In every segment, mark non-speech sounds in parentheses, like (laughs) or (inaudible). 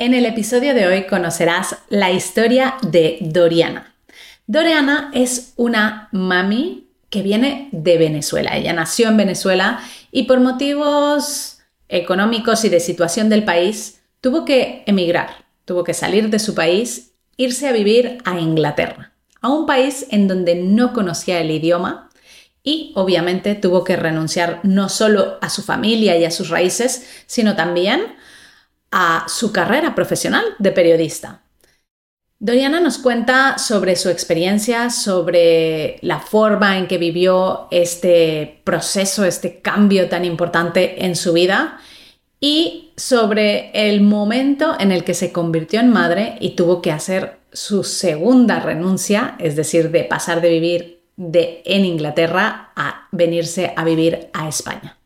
En el episodio de hoy conocerás la historia de Doriana. Doriana es una mami que viene de Venezuela. Ella nació en Venezuela y por motivos económicos y de situación del país tuvo que emigrar, tuvo que salir de su país, irse a vivir a Inglaterra, a un país en donde no conocía el idioma y obviamente tuvo que renunciar no solo a su familia y a sus raíces, sino también a su carrera profesional de periodista. Doriana nos cuenta sobre su experiencia, sobre la forma en que vivió este proceso, este cambio tan importante en su vida y sobre el momento en el que se convirtió en madre y tuvo que hacer su segunda renuncia, es decir, de pasar de vivir de, en Inglaterra a venirse a vivir a España.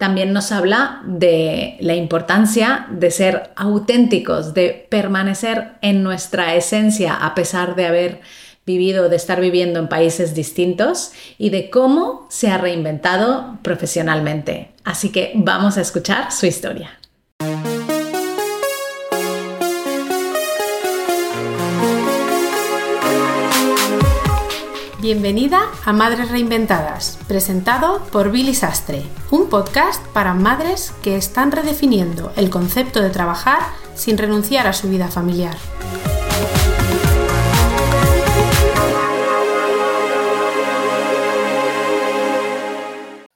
También nos habla de la importancia de ser auténticos, de permanecer en nuestra esencia a pesar de haber vivido, de estar viviendo en países distintos y de cómo se ha reinventado profesionalmente. Así que vamos a escuchar su historia. Bienvenida a Madres Reinventadas, presentado por Billy Sastre, un podcast para madres que están redefiniendo el concepto de trabajar sin renunciar a su vida familiar.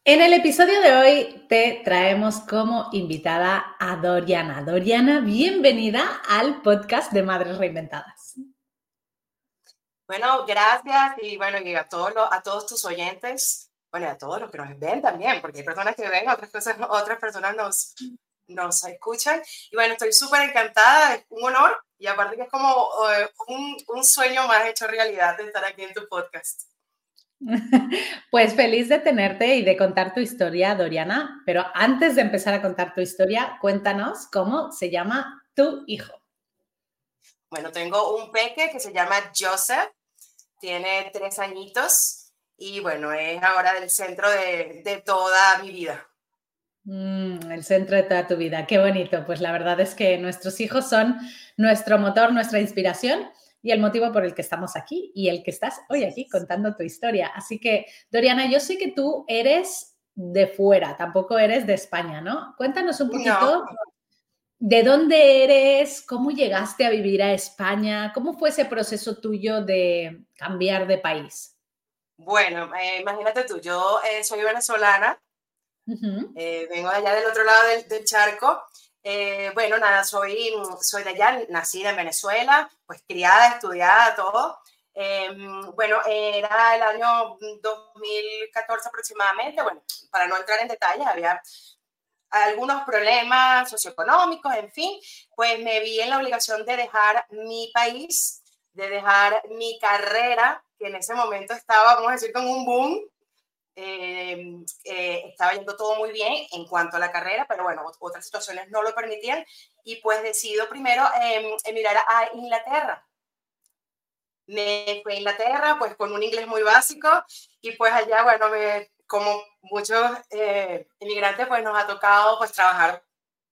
En el episodio de hoy te traemos como invitada a Doriana. Doriana, bienvenida al podcast de Madres Reinventadas. Bueno, gracias y bueno, y a todos, a todos tus oyentes, bueno, a todos los que nos ven también, porque hay personas que ven, otras, cosas, otras personas nos, nos escuchan. Y bueno, estoy súper encantada, es un honor y aparte que es como eh, un, un sueño más hecho realidad de estar aquí en tu podcast. (laughs) Pues feliz de tenerte y de contar tu historia, Doriana, pero antes de empezar a contar tu historia, cuéntanos cómo se llama tu hijo. Bueno, tengo un peque que se llama Joseph, tiene tres añitos y bueno, es ahora del centro de, de toda mi vida. Mm, el centro de toda tu vida, qué bonito. Pues la verdad es que nuestros hijos son nuestro motor, nuestra inspiración y el motivo por el que estamos aquí y el que estás hoy aquí contando tu historia. Así que, Doriana, yo sé que tú eres de fuera, tampoco eres de España, ¿no? Cuéntanos un poquito ¿De dónde eres? ¿Cómo llegaste a vivir a España? ¿Cómo fue ese proceso tuyo de cambiar de país? Bueno, eh, imagínate tú, yo eh, soy venezolana, eh, vengo de allá del otro lado del, charco. bueno, nada, soy, soy de allá, nacida en Venezuela, pues criada, estudiada, todo. Em, bueno, era el año 2014 aproximadamente, bueno, para no entrar en detalles, había algunos problemas socioeconómicos, en fin, pues me vi en la obligación de dejar mi país, de dejar mi carrera, que en ese momento estaba, vamos a decir, con un boom. Eh, eh, estaba yendo todo muy bien en cuanto a la carrera, pero bueno, otras situaciones no lo permitían y pues decido primero em, emigrar a Inglaterra. Me fui a Inglaterra pues con un inglés muy básico y pues allá, bueno, me como muchos eh, inmigrantes, pues nos ha tocado pues trabajar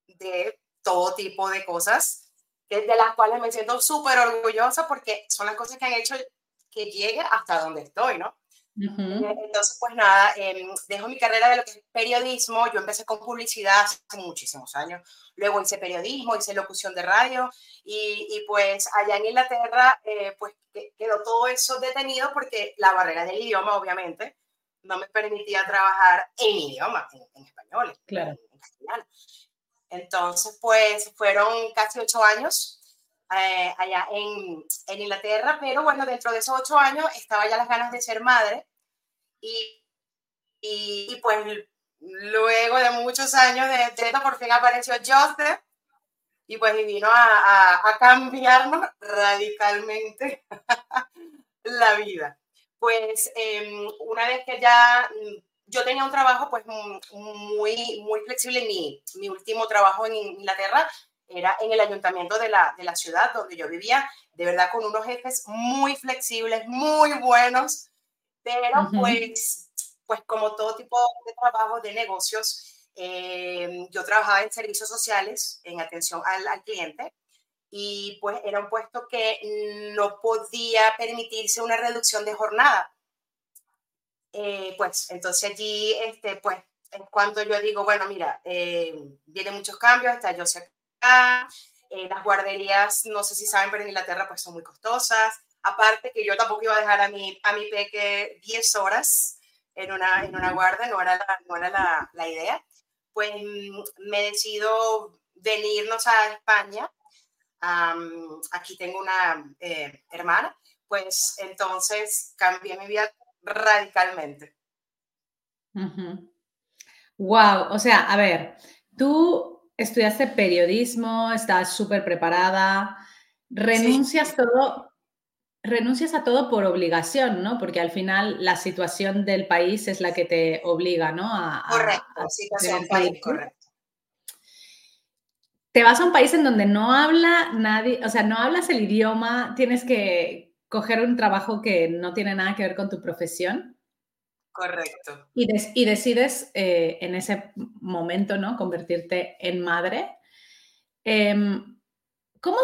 de todo tipo de cosas, de las cuales me siento súper orgullosa porque son las cosas que han hecho que llegue hasta donde estoy, ¿no? Eh, entonces, pues nada, em, dejo mi carrera de lo que es periodismo. Yo empecé con publicidad hace muchísimos años. Luego hice periodismo, hice locución de radio y, y pues allá en Inglaterra, eh, pues quedó todo eso detenido porque la barrera del idioma, obviamente, no me permitía trabajar en mi idioma, en, español, claro. en, castellano. Entonces, pues fueron casi ocho años eh, allá en, en, Inglaterra, pero bueno, dentro de esos ocho años estaba ya las ganas de ser madre y, y, pues luego de muchos años de entreno por fin apareció Joseph y pues vino a, a, a cambiarnos radicalmente (laughs) la vida pues em, una vez que ya mm, yo tenía un trabajo pues muy, muy flexible, mi, mi último trabajo en Inglaterra era en el ayuntamiento de la, de la ciudad donde yo vivía, de verdad con unos jefes muy flexibles, muy buenos, pero pues, pues como todo tipo de trabajo, de negocios, Eh, yo trabajaba en servicios sociales, en atención al, al, cliente, y pues era un puesto que no podía permitirse una reducción de jornada. Eh, pues entonces allí, este, pues, en cuanto yo digo, bueno, mira, eh, vienen muchos cambios, está yo acá, eh, las guarderías, no sé si saben, pero en Inglaterra pues son muy costosas. Aparte que yo tampoco iba a dejar a mi, a mi peque 10 horas en una, en una guardia, no era la, no era la, la idea. Pues mm, me decido venirnos a España. Aquí tengo una eh, hermana, pues entonces cambié mi vida radicalmente. Wow, o sea, a ver, tú estudiaste periodismo, estás súper preparada, renuncias todo, renuncias a todo por obligación, ¿no? Porque al final la situación del país es la que te obliga, ¿no? A, correcto, situación país, correcto. Te vas a un país en donde no habla nadie, o sea, no hablas el idioma, tienes que coger un trabajo que no tiene nada que ver con tu profesión. Correcto. Y, y decides eh, en ese momento, ¿no? Convertirte en madre. Em, ¿cómo,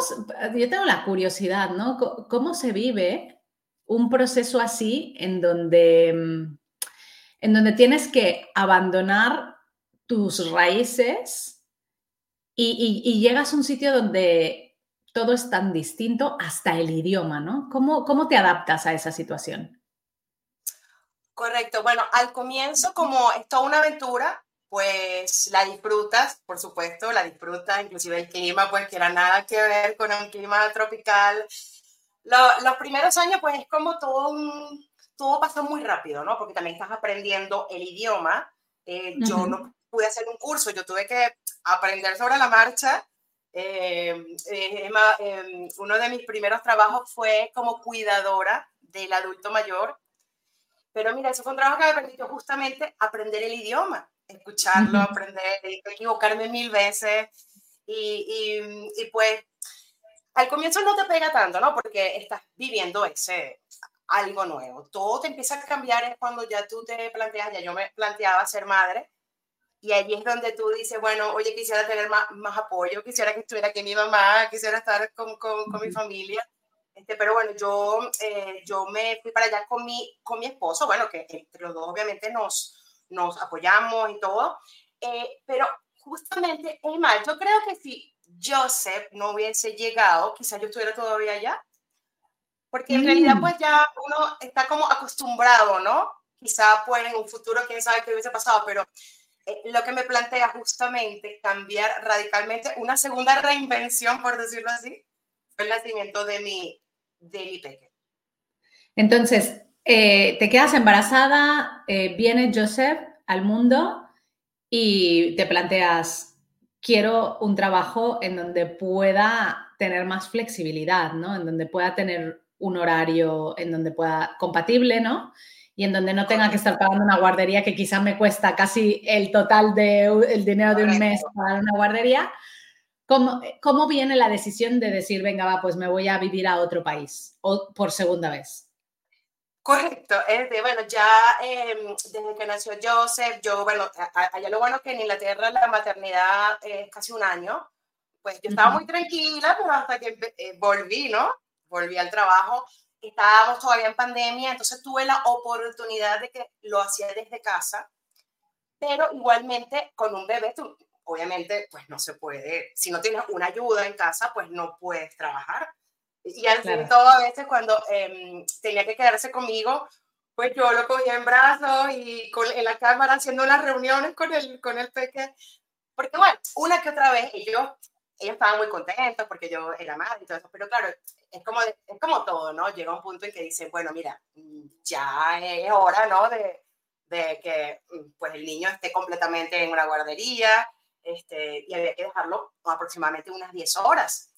yo tengo la curiosidad, ¿no? ¿Cómo se vive un proceso así en donde, em, en donde tienes que abandonar tus raíces y, y, llegas a un sitio donde todo es tan distinto, hasta el idioma, ¿no? ¿Cómo, cómo te adaptas a esa situación? Correcto. Bueno, al comienzo, como es toda una aventura, pues la disfrutas, por supuesto, la disfrutas, inclusive el clima, pues que era nada que ver con un clima tropical. los primeros años, pues es como todo un, todo pasó muy rápido, ¿no? Porque también estás aprendiendo el idioma. Eh, yo no pude hacer un curso, yo tuve que aprender sobre la marcha. Eh, eh, em, uno de mis primeros trabajos fue como cuidadora del adulto mayor pero mira, eso fue un trabajo que me permitió justamente aprender el idioma, escucharlo, aprender, equivocarme mil veces. Y, y, pues al comienzo no te pega tanto, ¿no? Porque estás viviendo ese algo nuevo. Todo te empieza a cambiar es cuando ya tú te planteas, ya yo me planteaba ser madre, y allí es donde tú dices, bueno, oye, quisiera tener más, más apoyo, quisiera que estuviera aquí mi mamá, quisiera estar con, con, con mi familia. Este, pero bueno, yo, eh, yo me fui para allá con mi, con mi esposo, bueno, que entre los dos obviamente nos, nos apoyamos y todo, eh, pero justamente, es mal, yo creo que si Joseph no hubiese llegado, quizás yo estuviera todavía allá, porque en realidad mm. pues ya uno está como acostumbrado, ¿no? Quizá pues en un futuro, quién sabe qué hubiese pasado, pero eh, lo que me plantea justamente cambiar radicalmente una segunda reinvención, por decirlo así, fue el nacimiento de mi, de mi pequeño. Entonces, eh, te quedas embarazada, eh, viene Joseph al mundo y te planteas, quiero un trabajo en donde pueda tener más flexibilidad, ¿no? En donde pueda tener un horario, en donde pueda compatible, ¿no? Y en donde no tenga que estar pagando una guardería que quizás me cuesta casi el total del de, dinero de un mes para una guardería, ¿Cómo, ¿Cómo viene la decisión de decir, venga, va, pues me voy a vivir a otro país o por segunda vez? Correcto, bueno, ya em, desde que nació Joseph, yo, bueno, allá lo bueno que en Inglaterra la maternidad es casi un año, pues yo estaba muy tranquila, pero hasta que eh, volví, ¿no? Volví al trabajo, estábamos todavía en pandemia, entonces tuve la oportunidad de que lo hacía desde casa, pero igualmente con un bebé, tú, obviamente, pues no se puede, si no tienes una ayuda en casa, pues no puedes trabajar. Y al fin todo, a veces cuando em, tenía que quedarse conmigo, pues yo lo cogía en brazos y con, en la cámara haciendo unas reuniones con el, con el peque. Porque bueno, una que otra vez ellos, ellos estaban muy contentos porque yo era madre y todo eso, pero claro, es como, es como todo, ¿no? Llega un punto en que dicen, bueno, mira, ya es hora, ¿no? De, de que pues el niño esté completamente en una guardería, este, y había que dejarlo aproximadamente unas 10 horas.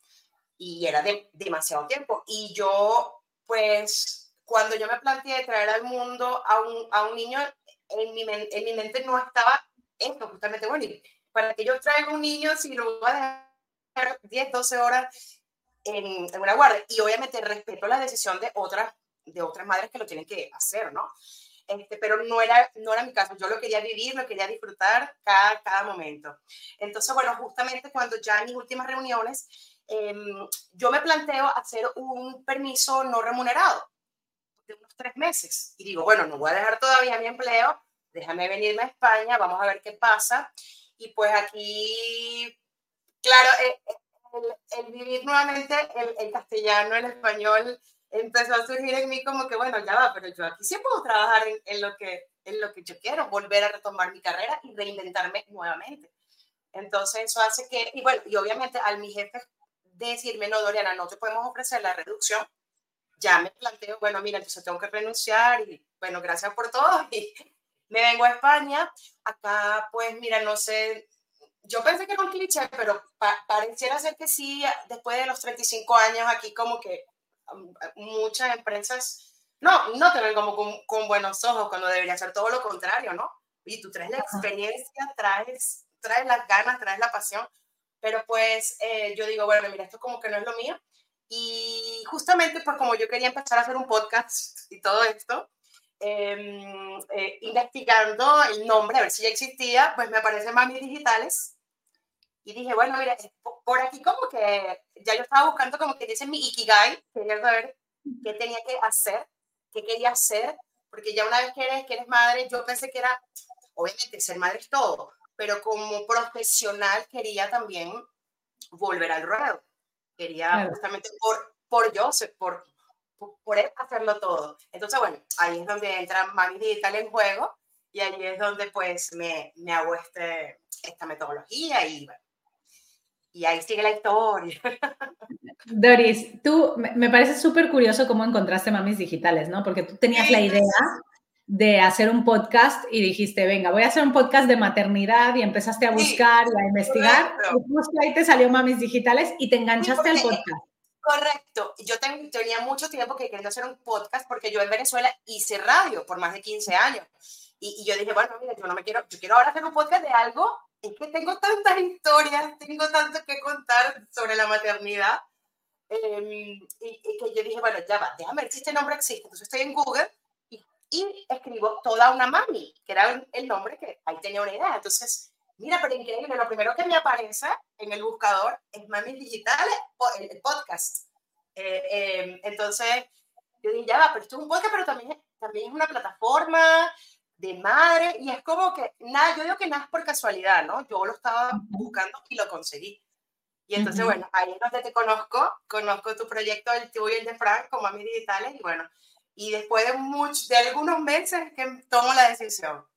Y era de, demasiado tiempo. Y yo, pues, cuando yo me planteé traer al mundo a un, a un niño, en mi, en mi mente no estaba esto, justamente, bueno, para que yo traiga un niño si lo voy a dejar 10, 12 horas en, en, una guardia. Y obviamente respeto la decisión de otras, de otras madres que lo tienen que hacer, ¿no? este, pero no era, no era mi caso, yo lo quería vivir, lo quería disfrutar cada, cada momento. Entonces, bueno, justamente cuando ya en mis últimas reuniones, em, yo me planteo hacer un permiso no remunerado de unos tres meses. Y digo, bueno, no voy a dejar todavía mi empleo, déjame venirme a España, vamos a ver qué pasa. Y pues aquí, claro, eh, el, el vivir nuevamente el, el, castellano, el español, empezó a surgir en mí como que, bueno, ya va, pero yo aquí sí puedo trabajar en, en, lo, que, en lo que yo quiero, volver a retomar mi carrera y reinventarme nuevamente. Entonces eso hace que, y bueno, y obviamente al mi jefe decirme, no, Doriana, no te podemos ofrecer la reducción, ya me planteo, bueno, mira, entonces tengo que renunciar y bueno, gracias por todo (laughs) y me vengo a España. Acá, pues mira, no sé, yo pensé que era un cliché, pero pareciera ser que sí, después de los 35 años aquí como que um, muchas empresas, no, no te ven como con, con, buenos ojos cuando debería ser todo lo contrario, ¿no? Y tú traes la experiencia, traes, traes las ganas, traes la pasión, pero pues eh, yo digo, bueno, mira, esto como que no es lo mío. Y justamente pues como yo quería empezar a hacer un podcast y todo esto, eh, eh, investigando el nombre, a ver si ya existía, pues me aparecen Mami Digitales. Y dije, bueno, mira, por aquí como que ya yo estaba buscando como que dice mi Ikigai, quería saber qué tenía que hacer, qué quería hacer, porque ya una vez que eres, que eres madre, yo pensé que era, obviamente, ser madre es todo, pero como profesional quería también volver al ruedo. Quería justamente por, por yo, por, por hacerlo todo. Entonces, bueno, ahí es donde entra Mami Digital en juego y ahí es donde pues me, me hago este, esta metodología y y ahí sigue la historia. (laughs) Doris, tú me parece súper curioso cómo encontraste Mamis Digitales, ¿no? Porque tú tenías la idea de hacer un podcast y dijiste, venga, voy a hacer un podcast de maternidad y empezaste a buscar y a investigar. Y ahí te salió Mamis Digitales y te enganchaste al podcast. Correcto. Yo tenía mucho tiempo que quería hacer un podcast porque yo en Venezuela hice radio por más de 15 años. Y, yo dije, bueno, mira, yo no me quiero, yo quiero ahora hacer un podcast de algo. Es que tengo tantas historias, tengo tanto que contar sobre la maternidad. Em, y, que yo dije, bueno, ya va, déjame ver si este nombre existe. Entonces estoy en Google y, y escribo toda una mami, que era el nombre que ahí tenía una idea. Entonces Mira, pero increíble, lo primero que me aparece en el buscador es Mami Digitales, el podcast. Eh, eh, entonces, yo dije, ya va, pero esto es un podcast, pero también, también es una plataforma de madre, y es como que, nada, yo digo que nada es por casualidad, ¿no? Yo lo estaba buscando y lo conseguí. Y entonces, bueno, ahí es donde te conozco, conozco tu proyecto, el tuyo y el de Frank, con Mami Digitales, y bueno, y después de, de algunos meses que tomo la decisión.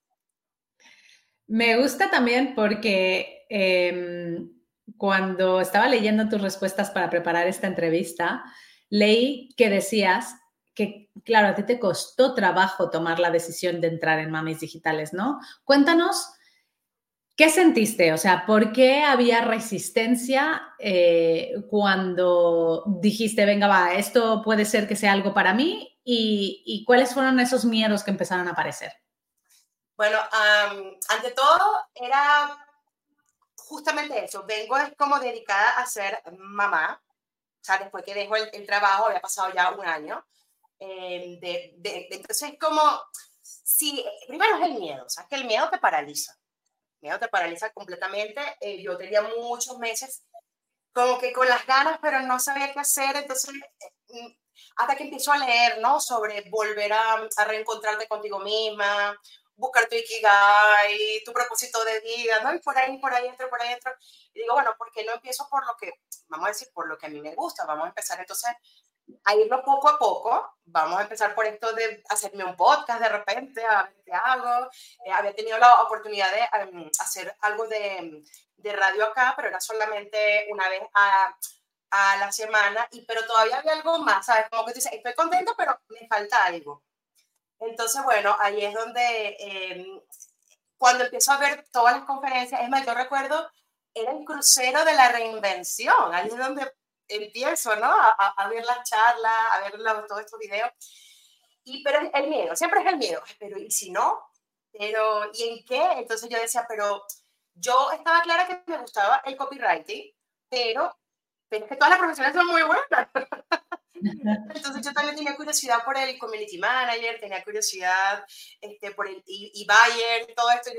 Me gusta también porque em, cuando estaba leyendo tus respuestas para preparar esta entrevista, leí que decías que, claro, a ti te costó trabajo tomar la decisión de entrar en Mamis Digitales, ¿no? Cuéntanos, ¿qué sentiste? O sea, ¿por qué había resistencia eh, cuando dijiste, venga, va, esto puede ser que sea algo para mí? y cuáles fueron esos miedos que empezaron a aparecer? Bueno, ante todo era justamente eso. Vengo es como dedicada a ser mamá. O sea, después que dejo el, trabajo, había pasado ya un año. Eh, de, de, como, sí, primero es el miedo. O sea, que el miedo te paraliza. El miedo te paraliza completamente. Eh, yo tenía muchos meses como que con las ganas, pero no sabía qué hacer. Entonces, eh, hasta que empiezo a leer, ¿no? Sobre volver a, a reencontrarte contigo misma, buscar tu ikigai, tu propósito de vida, ¿no? Y por ahí, por ahí entro, por ahí entro. Y digo, bueno, ¿por qué no empiezo por lo que, vamos a decir, por lo que a mí me gusta? Vamos a empezar entonces a irlo poco a poco. Vamos a empezar por esto de hacerme un podcast de repente, a ver qué hago. Eh, había tenido la oportunidad de em, hacer algo de, de, radio acá, pero era solamente una vez a, a la semana, y, pero todavía había algo más, ¿sabes? Como que tú dices, estoy contenta, pero me falta algo. Entonces, bueno, ahí es donde em, cuando empiezo a ver todas las conferencias, es más, yo recuerdo, era el crucero de la reinvención, ahí es donde empiezo, ¿no? A, a ver las charlas, a ver todos estos videos. Y, pero el miedo, siempre es el miedo, pero ¿y si no? Pero, ¿y en qué? Entonces yo decía, pero yo estaba clara que me gustaba el copywriting, pero, pero es que todas las profesiones son muy buenas. (laughs) Entonces yo también tenía curiosidad por el community manager, tenía curiosidad este, por el e-buyer, todo esto.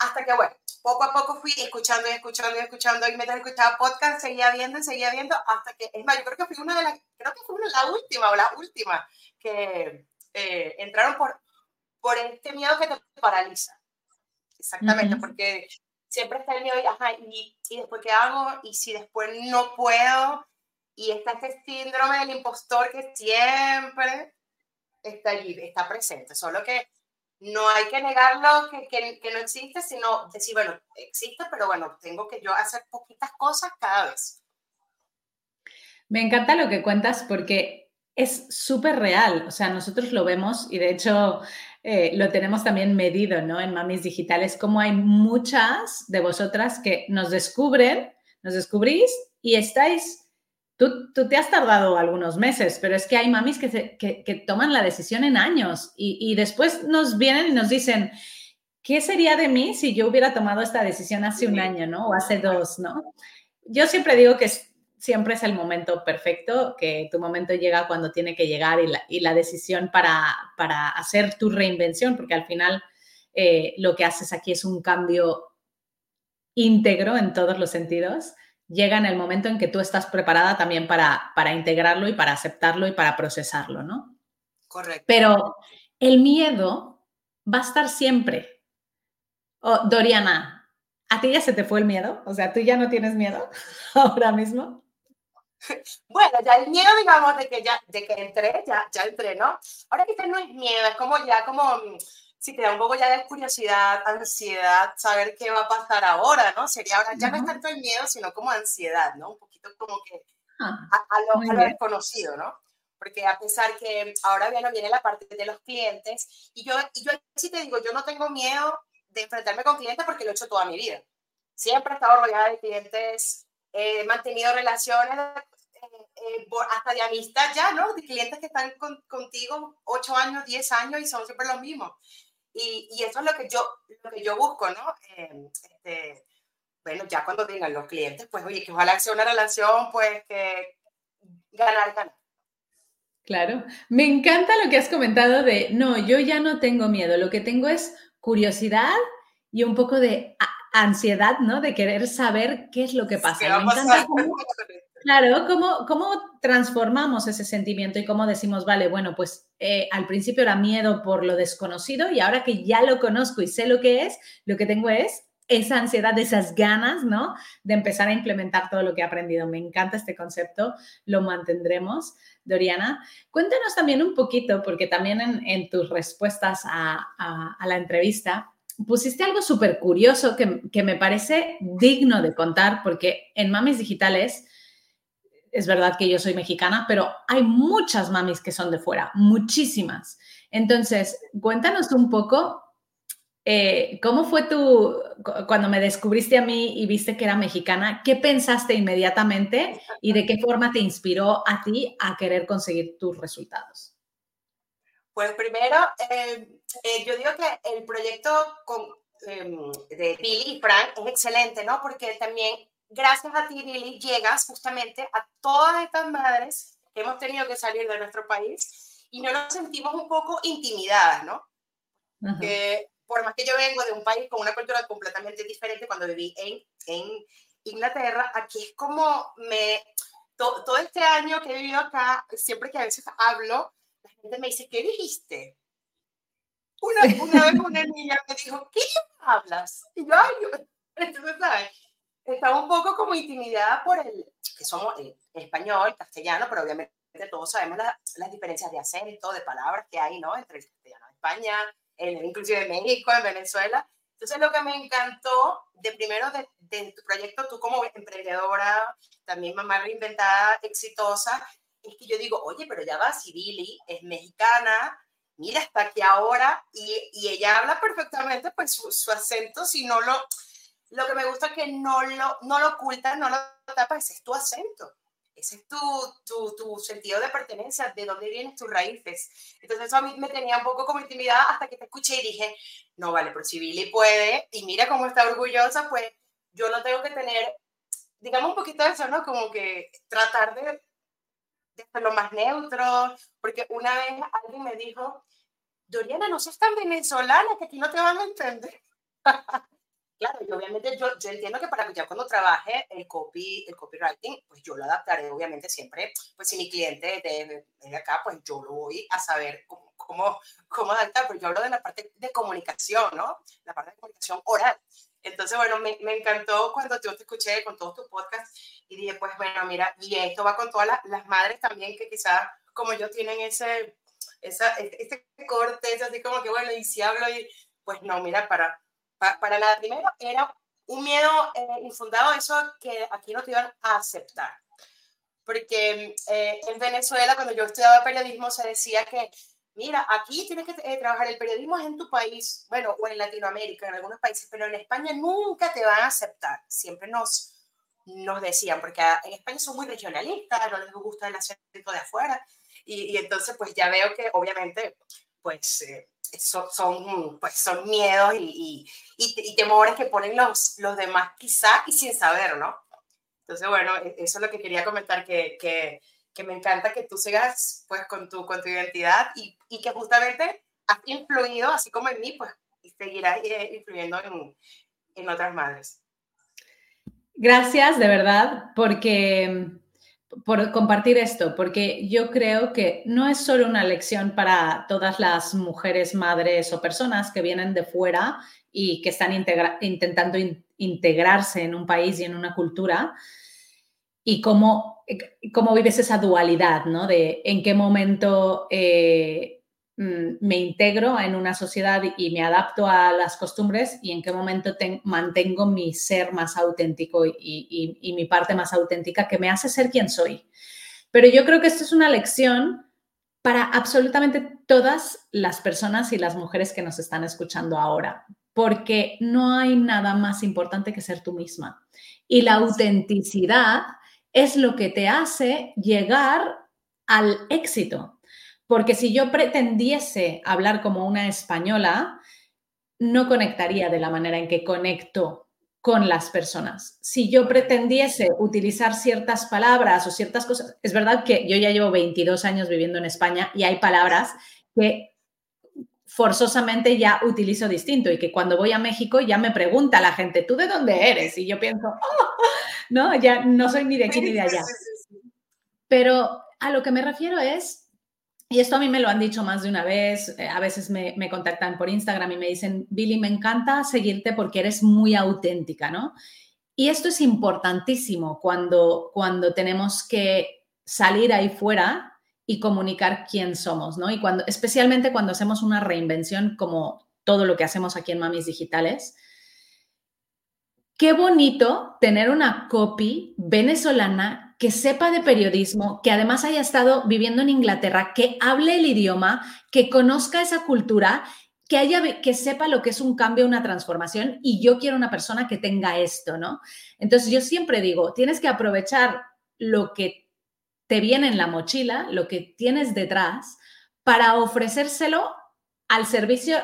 Hasta que, bueno, poco a poco fui escuchando y escuchando y escuchando y mientras escuchaba podcast seguía viendo y seguía viendo hasta que, es más, yo creo que fui una de las, creo que fue una, la última o la última que eh, entraron por, por este miedo que te paraliza. Exactamente, porque siempre está el miedo, ajá, y, y después qué hago, y si después no puedo, y está este síndrome del impostor que siempre está allí, está presente, solo que no hay que negarlo que, que, que, no existe, sino decir, bueno, existe, pero bueno, tengo que yo hacer poquitas cosas cada vez. Me encanta lo que cuentas porque es súper real, o sea, nosotros lo vemos y de hecho eh, lo tenemos también medido, ¿no? En Mamis Digitales, como hay muchas de vosotras que nos descubren, nos descubrís y estáis Tú, tú, te has tardado algunos meses, pero es que hay mamis que, que, que toman la decisión en años y, y, después nos vienen y nos dicen, ¿qué sería de mí si yo hubiera tomado esta decisión hace un año, ¿no? O hace dos, ¿no? Yo siempre digo que siempre es el momento perfecto, que tu momento llega cuando tiene que llegar y la, y la decisión para, para, hacer tu reinvención, porque al final eh, lo que haces aquí es un cambio íntegro en todos los sentidos llega en el momento en que tú estás preparada también para, para integrarlo y para aceptarlo y para procesarlo, ¿no? Correcto. Pero el miedo va a estar siempre. Oh, Doriana, ¿a ti ya se te fue el miedo? O sea, ¿tú ya no tienes miedo (laughs) ahora mismo? Bueno, ya el miedo, digamos, de que ya, de que entré, ya, ya entré, ¿no? Ahora que no es miedo, es como ya como si te da un poco ya de curiosidad, ansiedad, saber qué va a pasar ahora, ¿no? Sería ahora, ya no es tanto el miedo, sino como ansiedad, ¿no? Un poquito como que ah, a, lo, desconocido, ¿no? Porque a pesar que ahora viene, viene la parte de los clientes, y yo, y yo sí te digo, yo no tengo miedo de enfrentarme con clientes porque lo he hecho toda mi vida. Siempre he estado rodeada de clientes, he mantenido relaciones eh, eh, hasta de amistad ya, ¿no? De clientes que están contigo 8 años, 10 años y son siempre los mismos. Y, y, eso es lo que yo, lo que yo busco, ¿no? Eh, este, bueno, ya cuando digan los clientes, pues oye, que ojalá sea una relación, pues que ganar, ganar. Claro, me encanta lo que has comentado de, no, yo ya no tengo miedo, lo que tengo es curiosidad y un poco de ansiedad, ¿no? De querer saber qué es lo que pasa. Me encanta cómo, (laughs) Claro, ¿cómo, ¿cómo, transformamos ese sentimiento y cómo decimos, vale, bueno, pues eh, al principio era miedo por lo desconocido y ahora que ya lo conozco y sé lo que es, lo que tengo es esa ansiedad, esas ganas, ¿no? De empezar a implementar todo lo que he aprendido. Me encanta este concepto, lo mantendremos. Doriana, cuéntanos también un poquito, porque también en, tus respuestas a, a, la entrevista pusiste algo súper curioso que, que me parece digno de contar, porque en Mamis Digitales es verdad que yo soy mexicana, pero hay muchas mamis que son de fuera, muchísimas. Entonces, cuéntanos un poco eh, cómo fue tu, cuando me descubriste a mí y viste que era mexicana, ¿qué pensaste inmediatamente y de qué forma te inspiró a ti a querer conseguir tus resultados? Pues primero, eh, eh, yo digo que el proyecto con, em, de Billy y Frank es excelente, ¿no? Porque también gracias a ti, Lili, llegas justamente a todas estas madres que hemos tenido que salir de nuestro país y no nos sentimos un poco intimidadas, ¿no? Que por más que yo vengo de un país con una cultura completamente diferente, cuando viví en, en Inglaterra, aquí es como me... todo este año que he vivido acá, siempre que a veces hablo, la gente me dice, ¿qué dijiste? Una, una vez una niña me dijo, ¿qué hablas? Y yo, ay, yo, (laughs) entonces, ¿sabes? Estaba un poco como intimidada por el, que somos español, castellano, pero obviamente todos sabemos las diferencias de acento, de palabras que hay, ¿no? Entre el castellano de España, inclusive en México, en Venezuela. Entonces, lo que me encantó, de primero, de, de tu proyecto, tú como emprendedora, también mamá reinventada, exitosa, es que yo digo, oye, pero ya va, si Billy es mexicana, mira, hasta aquí ahora, y, y ella habla perfectamente, pues su acento, si no lo, lo que me gusta es que no lo, no lo ocultas, no lo tapas, ese es tu acento. Ese es tu, tu, tu, sentido de pertenencia, de dónde vienes tus raíces. Entonces eso a mí me tenía un poco como intimidada hasta que te escuché y dije, no vale, pero si Billy puede, y mira cómo está orgullosa, pues yo no tengo que tener, digamos un poquito de eso, ¿no? Como que tratar de, de hacerlo más neutro, porque una vez alguien me dijo, Doriana, no seas tan venezolana que aquí no te van a entender. (laughs) claro, y obviamente yo, yo entiendo que para ya cuando trabaje el copy, el copywriting, pues yo lo adaptaré, obviamente siempre, pues si mi cliente de, de acá, pues yo lo voy a saber cómo, cómo, cómo adaptar, pero yo hablo de la parte de comunicación, ¿no? La parte de comunicación oral. Entonces, bueno, me, me encantó cuando yo te escuché con todos tus podcasts y dije, pues bueno, mira, y esto va con todas las, madres también que quizás como yo tienen ese, esa, este corte, es así como que bueno, y si hablo, y, pues no, mira, para, para, nada. Primero, era un miedo eh, infundado, eso que aquí no te iban a aceptar. Porque eh, en Venezuela, cuando yo estudiaba periodismo, se decía que mira, aquí tienes que eh, trabajar el periodismo en tu país, bueno, o en Latinoamérica, en algunos países, pero en España nunca te van a aceptar. Siempre nos, nos decían, porque en España son muy regionalistas, no les gusta el acento de afuera, y, entonces pues ya veo que obviamente pues eh, son, pues, son miedos y, y, temores que ponen los, los demás quizá y sin saber, ¿no? Entonces, bueno, e, eso es lo que quería comentar, que, que que me encanta que tú sigas pues con tu, con tu identidad y, y que justamente has influido, así como en mí, pues seguirás eh, influyendo en, en otras madres. Gracias, de verdad, porque por compartir esto, porque yo creo que no es solo una lección para todas las mujeres, madres o personas que vienen de fuera y que están intentando integrarse en un país y en una cultura, y cómo, cómo vives esa dualidad, ¿no? De en qué momento eh, me integro en una sociedad y me adapto a las costumbres y en qué momento mantengo mi ser más auténtico y, y, mi parte más auténtica que me hace ser quien soy. Pero yo creo que esto es una lección para absolutamente todas las personas y las mujeres que nos están escuchando ahora, porque no hay nada más importante que ser tú misma. Y la autenticidad es lo que te hace llegar al éxito. Porque si yo pretendiese hablar como una española, no conectaría de la manera en que conecto con las personas. Si yo pretendiese utilizar ciertas palabras o ciertas cosas, es verdad que yo ya llevo 22 años viviendo en España y hay palabras que forzosamente ya utilizo distinto y que cuando voy a México ya me pregunta la gente, ¿tú de dónde eres? Y yo pienso, oh, ¿no? Ya no soy ni de aquí ni de allá. Pero a lo que me refiero es, y esto a mí me lo han dicho más de una vez, eh, a veces me, contactan por Instagram y me dicen, Billy, me encanta seguirte porque eres muy auténtica, ¿no? Y esto es importantísimo cuando, cuando tenemos que salir ahí fuera y comunicar quién somos, ¿no? Y cuando, especialmente cuando hacemos una reinvención como todo lo que hacemos aquí en Mamis Digitales, Qué bonito tener una copy venezolana que sepa de periodismo, que además haya estado viviendo en Inglaterra, que hable el idioma, que conozca esa cultura, que haya que sepa lo que es un cambio, una transformación y yo quiero una persona que tenga esto, ¿no? Entonces yo siempre digo, tienes que aprovechar lo que te viene en la mochila, lo que tienes detrás para ofrecérselo al servicio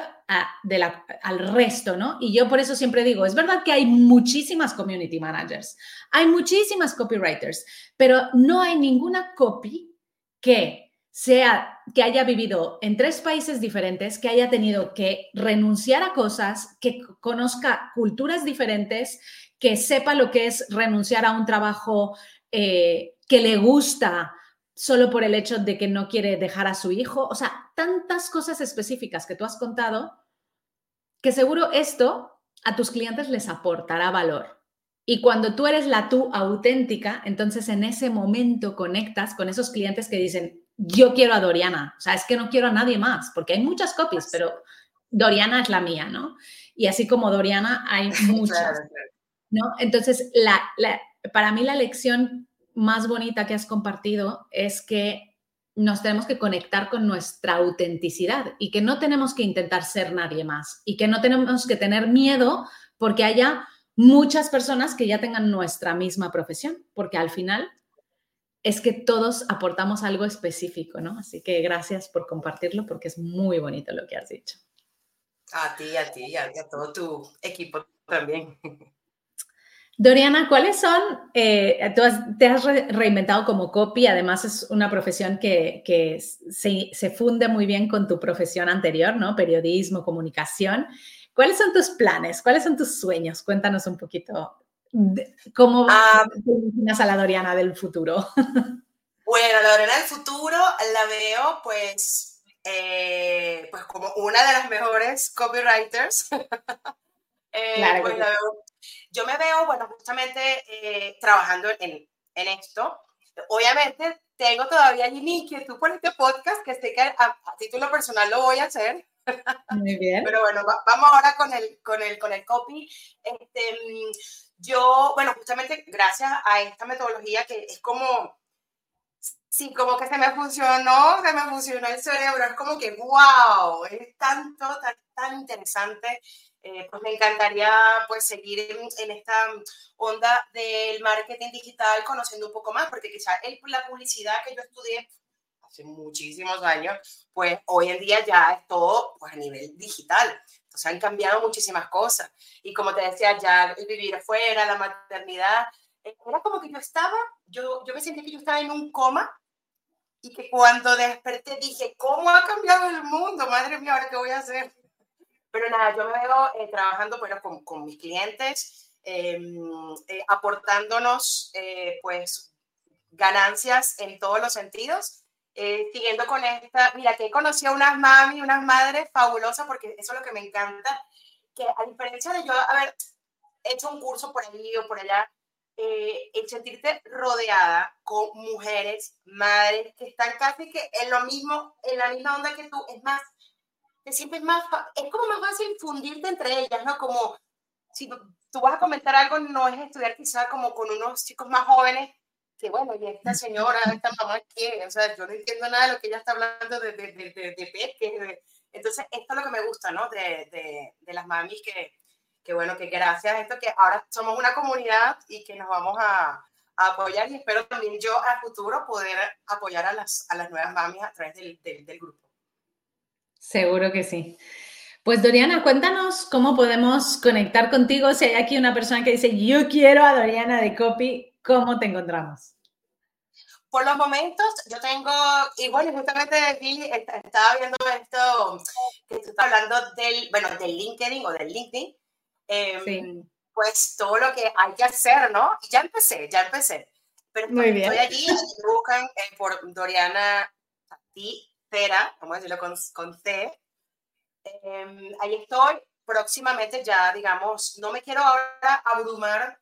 de la, al resto, ¿no? Y yo por eso siempre digo, es verdad que hay muchísimas community managers, hay muchísimas copywriters, pero no hay ninguna copy que sea que haya vivido en tres países diferentes, que haya tenido que renunciar a cosas, que conozca culturas diferentes, que sepa lo que es renunciar a un trabajo eh, que le gusta, solo por el hecho de que no quiere dejar a su hijo. O sea, tantas cosas específicas que tú has contado que seguro esto a tus clientes les aportará valor. Y cuando tú eres la tú auténtica, entonces en ese momento conectas con esos clientes que dicen, yo quiero a Doriana, o sea, es que no quiero a nadie más, porque hay muchas copies, pero Doriana es la mía, ¿no? Y así como Doriana hay (laughs) muchas, ¿no? Entonces, para mí la lección más bonita que has compartido es que nos tenemos que conectar con nuestra autenticidad y que no tenemos que intentar ser nadie más y que no tenemos que tener miedo porque haya muchas personas que ya tengan nuestra misma profesión, porque al final es que todos aportamos algo específico, ¿no? Así que gracias por compartirlo porque es muy bonito lo que has dicho. A ti, a ti, a, a todo tu equipo también. (laughs) Doriana, ¿cuáles son? Eh, tú te has reinventado como copy, además es una profesión que, se, funde muy bien con tu profesión anterior, ¿no? Periodismo, comunicación. ¿Cuáles son tus planes? ¿Cuáles son tus sueños? Cuéntanos un poquito cómo ah. te imaginas a la Doriana del futuro. (laughs) Bueno, la Doriana del futuro la veo pues, eh, pues como una de las mejores copywriters. (laughs) Eh, claro pues yo me veo, bueno, justamente eh, trabajando en, en, esto. Obviamente tengo todavía mi inquietud por este podcast, que sé que a, título personal lo voy a hacer. Muy bien. Pero bueno, vamos ahora con el, con el, con el copy. Este, yo, bueno, justamente gracias a esta metodología que es como, sí, como que se me funcionó, se me funcionó el cerebro, es como que, wow, es tanto, tan, tan interesante eh, pues me encantaría pues seguir en, esta onda del marketing digital conociendo un poco más, porque quizás la publicidad que yo estudié hace muchísimos años, pues hoy en día ya es todo pues, a nivel digital. Entonces han cambiado muchísimas cosas. Y como te decía, ya el vivir afuera, la maternidad, era como que yo estaba, yo, yo me sentía que yo estaba en un coma y que cuando desperté dije, ¿cómo ha cambiado el mundo? Madre mía, ¿ahora qué voy a hacer? Pero nada, yo me veo eh, trabajando bueno, con, con mis clientes, em, eh, aportándonos eh, pues ganancias en todos los sentidos. siguiendo con esta, mira, que conocí a unas mami, unas madres fabulosas, porque eso es lo que me encanta, que a diferencia de yo haber hecho un curso por ahí o por allá, el sentirte rodeada con mujeres, madres que están casi que en lo mismo, en la misma onda que tú, es más, siempre es más, es como más fácil fundirte entre ellas, ¿no? Como si tú vas a comentar algo, no es estudiar quizá como con unos chicos más jóvenes, que bueno, y esta señora, esta mamá, ¿qué? O sea, yo no entiendo nada de lo que ella está hablando de, de, de, de, Entonces, esto es lo que me gusta, ¿no? De, de, las mamis que, que, bueno, que gracias a esto que ahora somos una comunidad y que nos vamos a, apoyar y espero también yo a futuro poder apoyar a las, a las nuevas mamis a través del, del grupo. Seguro que sí. Pues Doriana, cuéntanos cómo podemos conectar contigo. Si hay aquí una persona que dice, yo quiero a Doriana de Copy, ¿cómo te encontramos? Por los momentos, yo tengo, y bueno, justamente Billy estaba viendo esto, que tú estás hablando del, bueno, del LinkedIn o del LinkedIn. Em, pues todo lo que hay que hacer, ¿no? Y ya empecé, ya empecé. Pero Muy bien. estoy allí, buscan eh, por Doriana ti vamos a decirlo con, con C. Em, ahí estoy. Próximamente ya, digamos, no me quiero ahora abrumar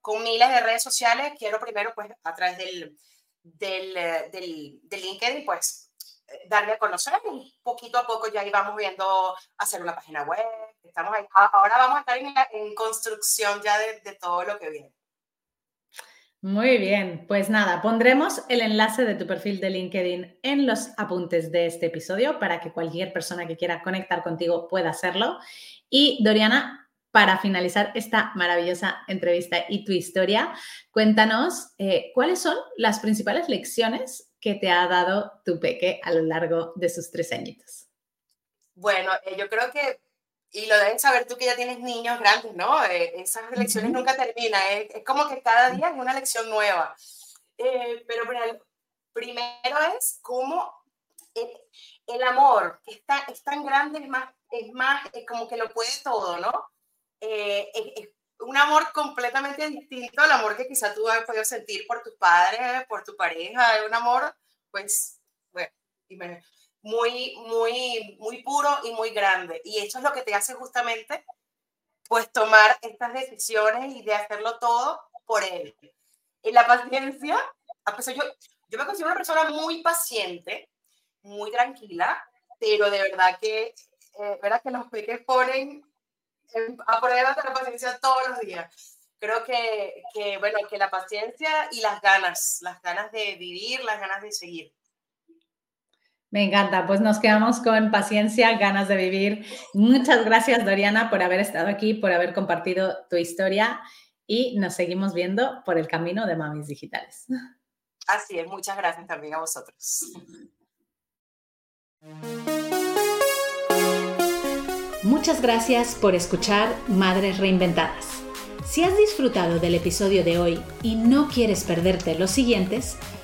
con miles de redes sociales. Quiero primero, pues, a través del, del, eh, del, del LinkedIn, pues, eh, darme a conocer poquito a poco ya íbamos viendo hacer una página web. Estamos ahí. Ahora vamos a estar en, en construcción ya de, de todo lo que viene. Muy bien, pues nada, pondremos el enlace de tu perfil de LinkedIn en los apuntes de este episodio para que cualquier persona que quiera conectar contigo pueda hacerlo. Y Doriana, para finalizar esta maravillosa entrevista y tu historia, cuéntanos eh, cuáles son las principales lecciones que te ha dado tu peque a lo largo de sus tres añitos. Bueno, eh, yo creo que y lo deben saber tú que ya tienes niños grandes, ¿no? Eh, esas lecciones nunca terminan, es como que cada día es una lección nueva. Eh, pero primero es cómo el, amor que está, es tan grande, es más, es más es como que lo puede todo, ¿no? Eh, es, un amor completamente distinto al amor que quizá tú has podido sentir por tus padres, por tu pareja, es un amor, pues, bueno, muy, muy, muy puro y muy grande. Y eso es lo que te hace justamente, pues, tomar estas decisiones y de hacerlo todo por él. En la paciencia, a pesar yo, yo me considero una persona muy paciente, muy tranquila, pero de verdad que, eh, verdad que los peques ponen a prueba de la paciencia todos los días. Creo que, que, bueno, que la paciencia y las ganas, las ganas de vivir, las ganas de seguir. Me encanta, pues nos quedamos con paciencia, ganas de vivir. Muchas gracias, Doriana, por haber estado aquí, por haber compartido tu historia y nos seguimos viendo por el camino de Mamis Digitales. Así es, muchas gracias también a vosotros. Muchas gracias por escuchar Madres Reinventadas. Si has disfrutado del episodio de hoy y no quieres perderte los siguientes,